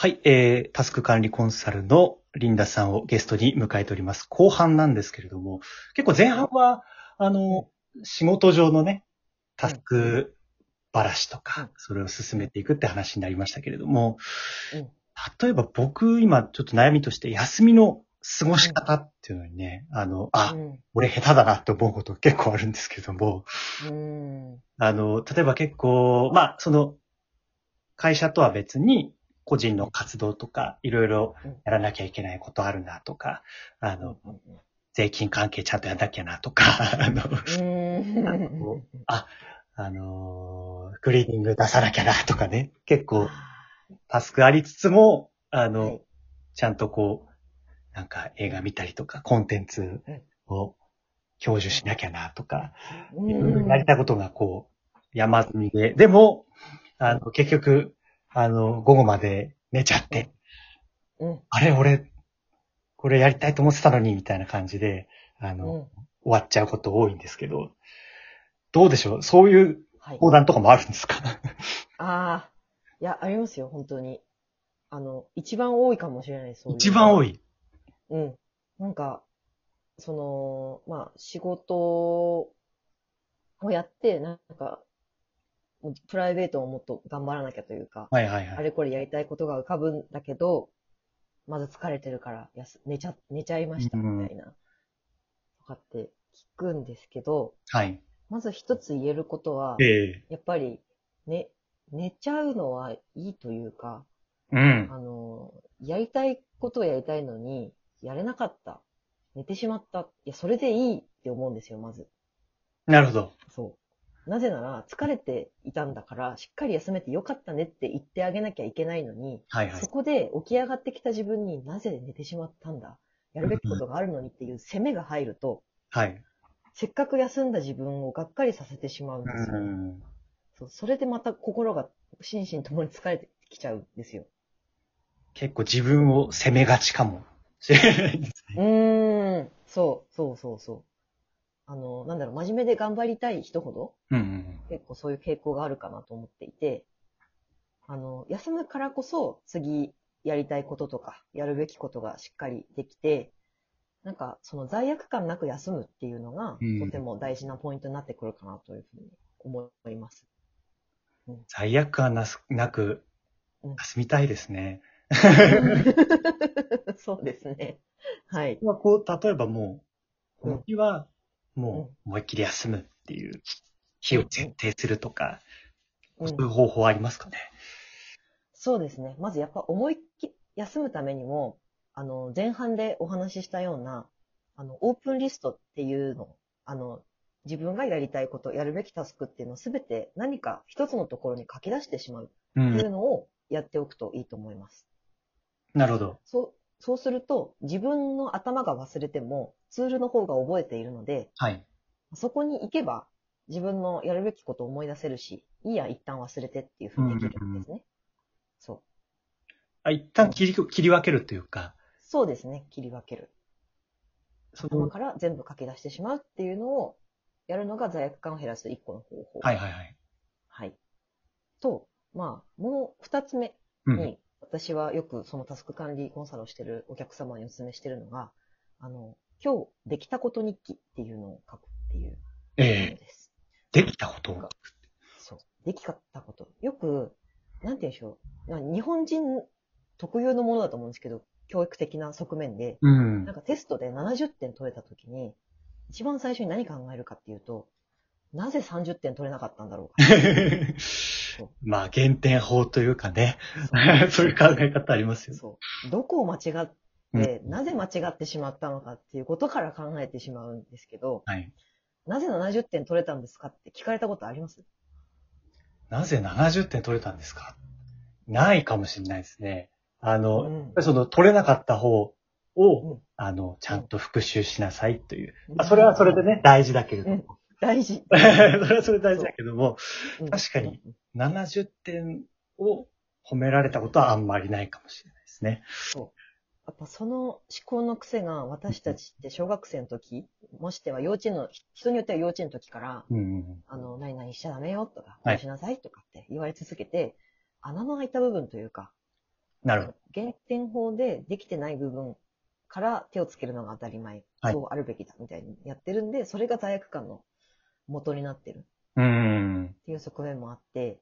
はい、えー、タスク管理コンサルのリンダさんをゲストに迎えております。後半なんですけれども、結構前半は、あの、仕事上のね、タスクばらしとうんか、それを進めていくって話になりましたけれども、うん例えば僕今ちょっと悩みとして休みの過ごし方っていうのにね、あの、あ、うん。俺下手だなって思うこと結構あるんですけども、うん。あの、例えば結構、まあ、その、会社とは別に、個人の活動とか、いろいろやらなきゃいけないことあるなとか、あの、税金関係ちゃんとやんなきゃなとか、あの、うん。あ、あのー、クリーニング出さなきゃなとかね、結構タスクありつつも、あの、はい。ちゃんとこう、なんか映画見たりとか、コンテンツを享受しなきゃなとか、いろいろやりたいことがこう、山積みで、でも、あの、結局、あの、午後まで寝ちゃって、うん。あれ、俺、これやりたいと思ってたのに、みたいな感じで、あの、うん。終わっちゃうこと多いんですけど、どうでしょう？そういうはい。相談とかもあるんですか？ああ。いや、ありますよ、本当に。あの、一番多いかもしれないです。そういう一番多い。い？うん。なんか、その、まあ、仕事をやって、なんか、プライベートをもっと頑張らなきゃというか、はいはいはい。あれこれやりたいことが浮かぶんだけど、まず疲れてるからやす寝ちゃ、寝ちゃいましたみたいな、とかって聞くんですけど、はい。まず一つ言えることは、ええやっぱり、ね、寝ちゃうのはいいというか、うん。あの、やりたいことをやりたいのに、やれなかった。寝てしまった。いや、それでいいって思うんですよ、まず。なるほど。そう。なぜなら、疲れていたんだから、しっかり休めてよかったねって言ってあげなきゃいけないのに、はいはいそ。こで起き上がってきた自分になぜ寝てしまったんだやるべきことがあるのにっていう責めが入ると、はい。せっかく休んだ自分をがっかりさせてしまうんですよ。うん。そうそれでまた心が心身ともに疲れてきちゃうんですよ。結構自分を責めがちかもしれないですうね。ーん。そう、そうそうそう。あの、なんだろう、真面目で頑張りたい人ほど、うんうん。結構そういう傾向があるかなと思っていて、あの、休むからこそ次やりたいこととか、やるべきことがしっかりできて、なんかその罪悪感なく休むっていうのが、うんとても大事なポイントになってくるかなというふうに思います。罪悪感なすなくうん休みたいですね。そうですね。はい。はこう、例えばもう、こうんの日は、もう思いっきり休むっていう日を設定するとか、うんそういう方法ありますかね？そうですね。まずやっぱ思いっきり休むためにも、あの、前半でお話ししたような、あの、オープンリストっていうの、あの、自分がやりたいこと、やるべきタスクっていうのをすべて何か一つのところに書き出してしまうう。っていうんのをやっておくといいと思います。なるほど。そう、そうすると自分の頭が忘れてもツールの方が覚えているので、はい。そこに行けば自分のやるべきことを思い出せるし、いいや、一旦忘れてっていうふうにできるんですね。そう。あ一旦切り切り分けるというか、そうですね。切り分ける。その、頭から全部書き出してしまうっていうのをやるのが罪悪感を減らす一個の方法。はいはいはい。はい。と、まあ、もう二つ目うん。に、私はよくそのタスク管理コンサルをしてるお客様にお勧めしてるのが、あの、今日できたこと日記っていうのを書くっていうもえのえです。できたことを。そう。できたこと。よく、なんて言うんでしょう。まあ日本人特有のものだと思うんですけど、教育的な側面で、うんなん。かテストで70点取れたときに、一番最初に何考えるかっていうと、なぜ30点取れなかったんだろうか。まあ、減点法というかね、そういう考え方ありますよね。そう。どこを間違っうんて、なぜ間違ってしまったのかっていうことから考えてしまうんですけど、はい。なぜ70点取れたんですかって聞かれたことあります？なぜ70点取れたんですか？ないかもしれないですね。あの、うんやっぱりその取れなかった方を、うんあの、ちゃんと復習しなさいという。まあ、それはそれでね、大事だけれども。大事。それはそれで大事だけども、うん確かに。うん70点を褒められたことはあんまりないかもしれないですね。やっぱその思考の癖が私たちって小学生の時、もしては幼稚園の、人によっては幼稚園の時から、うん。あの、何々しちゃダメよとか、こはいうしなさいとかって言われ続けて、穴の開いた部分というか、なるほど。減点法でできてない部分から手をつけるのが当たり前、はいそうあるべきだみたいにやってるんで、それが罪悪感の元になってる。っていう側面もあって、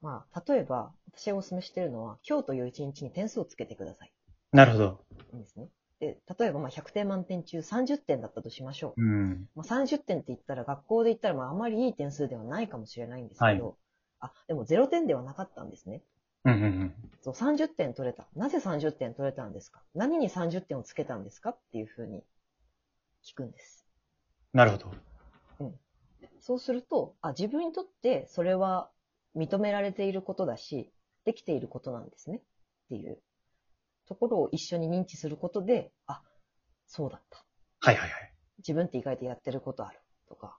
まあ、例えば、私がお勧めしてるのは、今日という一日に点数をつけてください。なるほど。いいんですね。で、例えばまあ100点満点中30点だったとしましょう。うん。まあ、30点って言ったら学校で言ったらまああまりいい点数ではないかもしれないんですけど、はいあ、でも0点ではなかったんですね。うんうんうん。そう、30点取れた。なぜ30点取れたんですか？何に30点をつけたんですか？っていうふうに聞くんです。なるほど。そうすると、あ、自分にとってそれは認められていることだし、できていることなんですねっていうところを一緒に認知することで、あ、そうだった。はいはいはい。自分って意外とやってることあるとか。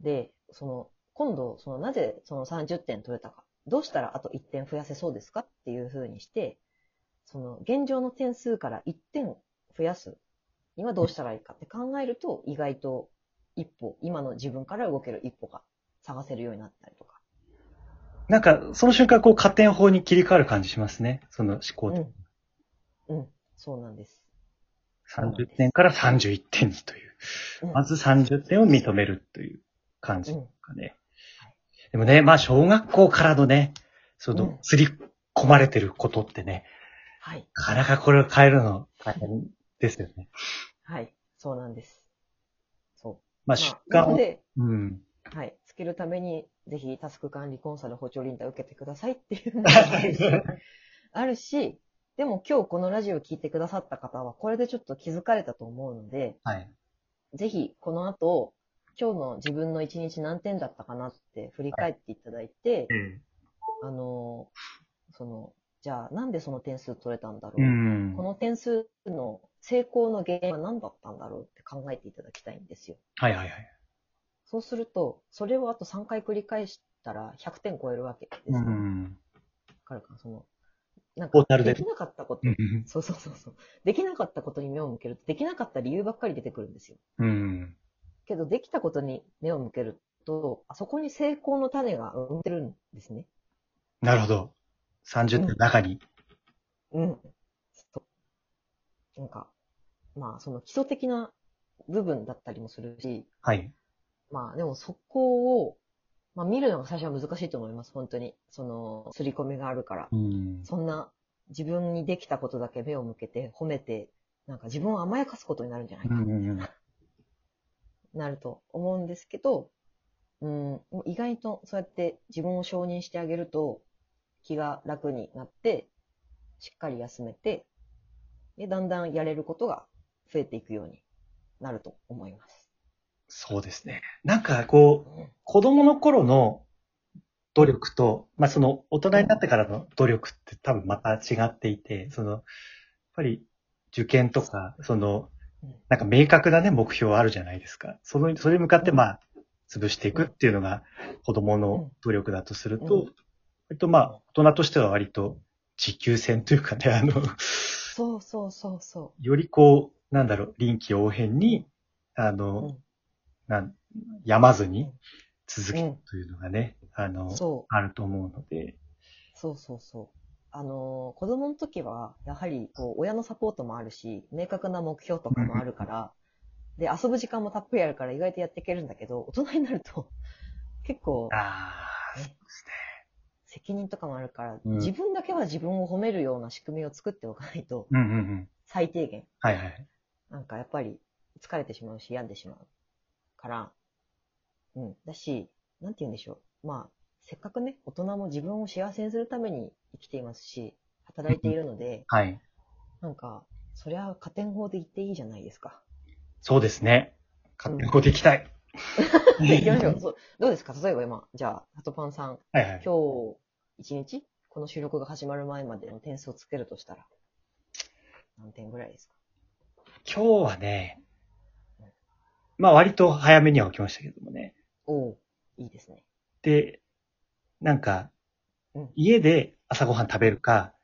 で、その、今度、その、なぜその30点取れたか。どうしたらあと1点増やせそうですか？っていうふうにして、その、現状の点数から1点増やすにはどうしたらいいかって考えると、意外と一歩、今の自分から動ける一歩が探せるようになったりとか。なんか、その瞬間、こう、加点法に切り替わる感じしますね。その思考と。うん。うん。そうなんです。30点から31点にという。うんまず30点を認めるという感じうんかね。でもね、まあ、小学校からのね、そのうん、刷り込まれてることってね、はい。なかなかこれを変えるの大変ですよね。はい。そうなんです。まあ、ま出荷を、うん。はい。つけるために、ぜひタスク管理コンサル補聴リンタ受けてくださいっていうのが あるしでも今日このラジオを聞いてくださった方は、これでちょっと気づかれたと思うので、はい。ぜひこの後、今日の自分の一日何点だったかなって振り返っていただいて、あの、その、じゃあなんでその点数取れたんだろう、うんこ。の点数の成功の原因は何だったんだろうって考えていただきたいんですよ。はいはいはい。そうすると、それをあと3回繰り返したら100点超えるわけですうよ。わん。かるかなその、なんかでできなかったこと、うんそうそうそうそう。できなかったことに目を向けると、できなかった理由ばっかり出てくるんですよ。うん。けど、できたことに目を向けると、あそこに成功の種が生んでるんですね。なるほど。30点の中に。うん。そう。なんか、まあ、その基礎的な部分だったりもするし、はい。まあでもそこを、まあ見るのが最初は難しいと思います、本当に。その、刷り込みがあるから。うん。そんな自分にできたことだけ目を向けて褒めて、なんか自分を甘やかすことになるんじゃないかうんうんうん。なると思うんですけど、うん、意外とそうやって自分を承認してあげると気が楽になって、しっかり休めて、で、だんだんやれることが増えていくようになると思います。そうですね。なんかこう、うん子供の頃の努力と、まあその大人になってからの努力って多分また違っていて、その、やっぱり受験とか、そのうん、なんか明確なね、目標あるじゃないですか。その、それに向かってまあ、潰していくっていうのが子供の努力だとすると、うん割とまあ、大人としては割と持久戦というかね、あの、そうそうそうそよりこう、なんだろう、臨機応変に、あの、うんなん、やまずに続けるうんというのがね、あう。の。あると思うので、そうそうそう。あのー子供の時は、やはり、こう、親のサポートもあるし、明確な目標とかもあるから、で、遊ぶ時間もたっぷりあるから意外とやっていけるんだけど、大人になると、結構、ああ、ねそうですね。責任とかもあるから、うん自分だけは自分を褒めるような仕組みを作っておかないと、うんうんうん。最低限、はいはい。なんかやっぱり疲れてしまうし、病んでしまうから、うん。だし、なんて言うんでしょう。まあ、せっかくね、大人も自分を幸せにするために生きていますし、働いているので、はい。なんか、そりゃ加点法で言っていいじゃないですか。そうですね。勝手にこうでいきたい。行きましょう。そうどうですか？例えば今、じゃあ、ハトパンさん、はいはい。今日、一日この収録が始まる前までの点数をつけるとしたら、何点ぐらいですか？今日はね、まあ割と早めには起きましたけどもね。おおいいですね。で、なんかうん、家で朝ごはん食べるか、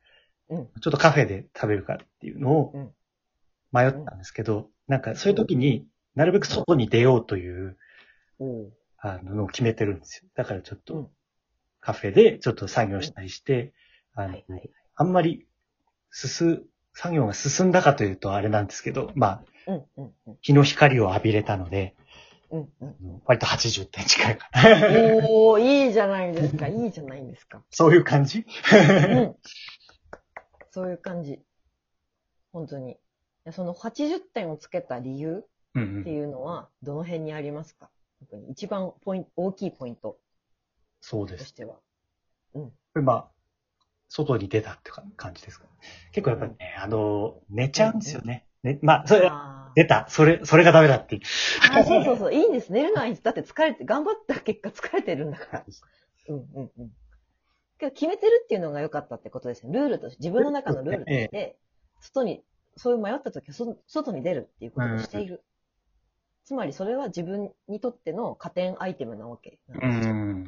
うん。ちょっとカフェで食べるかっていうのをうん迷ったんですけど、なんかそういう時になるべく外に出ようというあののを決めてるんですよ。だからちょっとうんカフェでちょっと作業したりして、あのはいはいはい。あんまり、進、作業が進んだかというとあれなんですけど、まあ、うん、うん、うん。日の光を浴びれたので、うん、うん。割と80点近いかな。おー、いいじゃないですか。いいじゃないですか。そういう感じ？うん。そういう感じ。本当に。その80点をつけた理由うんうん。っていうのは、どの辺にありますか？特に一番ポイント、大きいポイントそうです。としては。これまあ、外に出たって感じですか？結構やっぱりね、あの、寝ちゃうんですよね。ね、まあ、それ、出た。それ、それがダメだっていう。あー、そうそうそう。いいんです。寝るのはいいんです。だって疲れて、頑張った結果疲れてるんだから。うんうんうん。けど決めてるっていうのが良かったってことですね。ルールとして、自分の中のルールとして、外に、そういう迷った時はそ外に出るっていうことをしている。つまりそれは自分にとっての加点アイテムなわけなんうですよ。ん。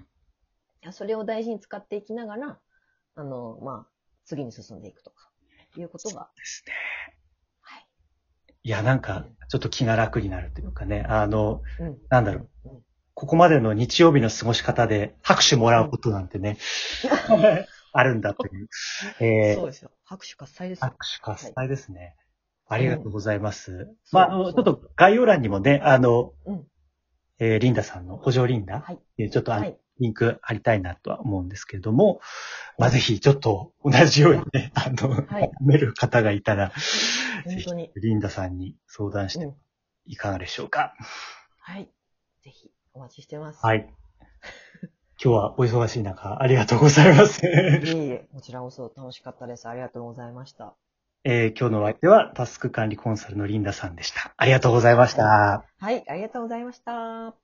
いやそれを大事に使っていきながら、あの、まあ、次に進んでいくとか、いうことが、ですね。はい。いや、なんか、ちょっと気が楽になるというかね、あの、うん。なんだろう。うん。ここまでの日曜日の過ごし方で拍手もらうことなんてね、あるんだという。えー、そうですよ。拍手喝采ですよ。拍手喝采ですね。ありがとうございます。んまあ、あの、ちょっと概要欄にもね、あの、うん。えーリンダさんの補助リンダ、はい。えーちょっとあの、はい。リンク貼りたいなとは思うんですけれども、まあ、ぜひちょっと同じようにね、あの、はいめる方がいたら、ぜひ。リンダさんに相談してうん。いかがでしょうか。はい。ぜひ、お待ちしてます。はい。今日はお忙しい中、ありがとうございます。いえいえ、こちらこそ楽しかったです。ありがとうございました。えー今日のお相手はタスク管理コンサルのリンダさんでした。ありがとうございました。はい、ありがとうございました。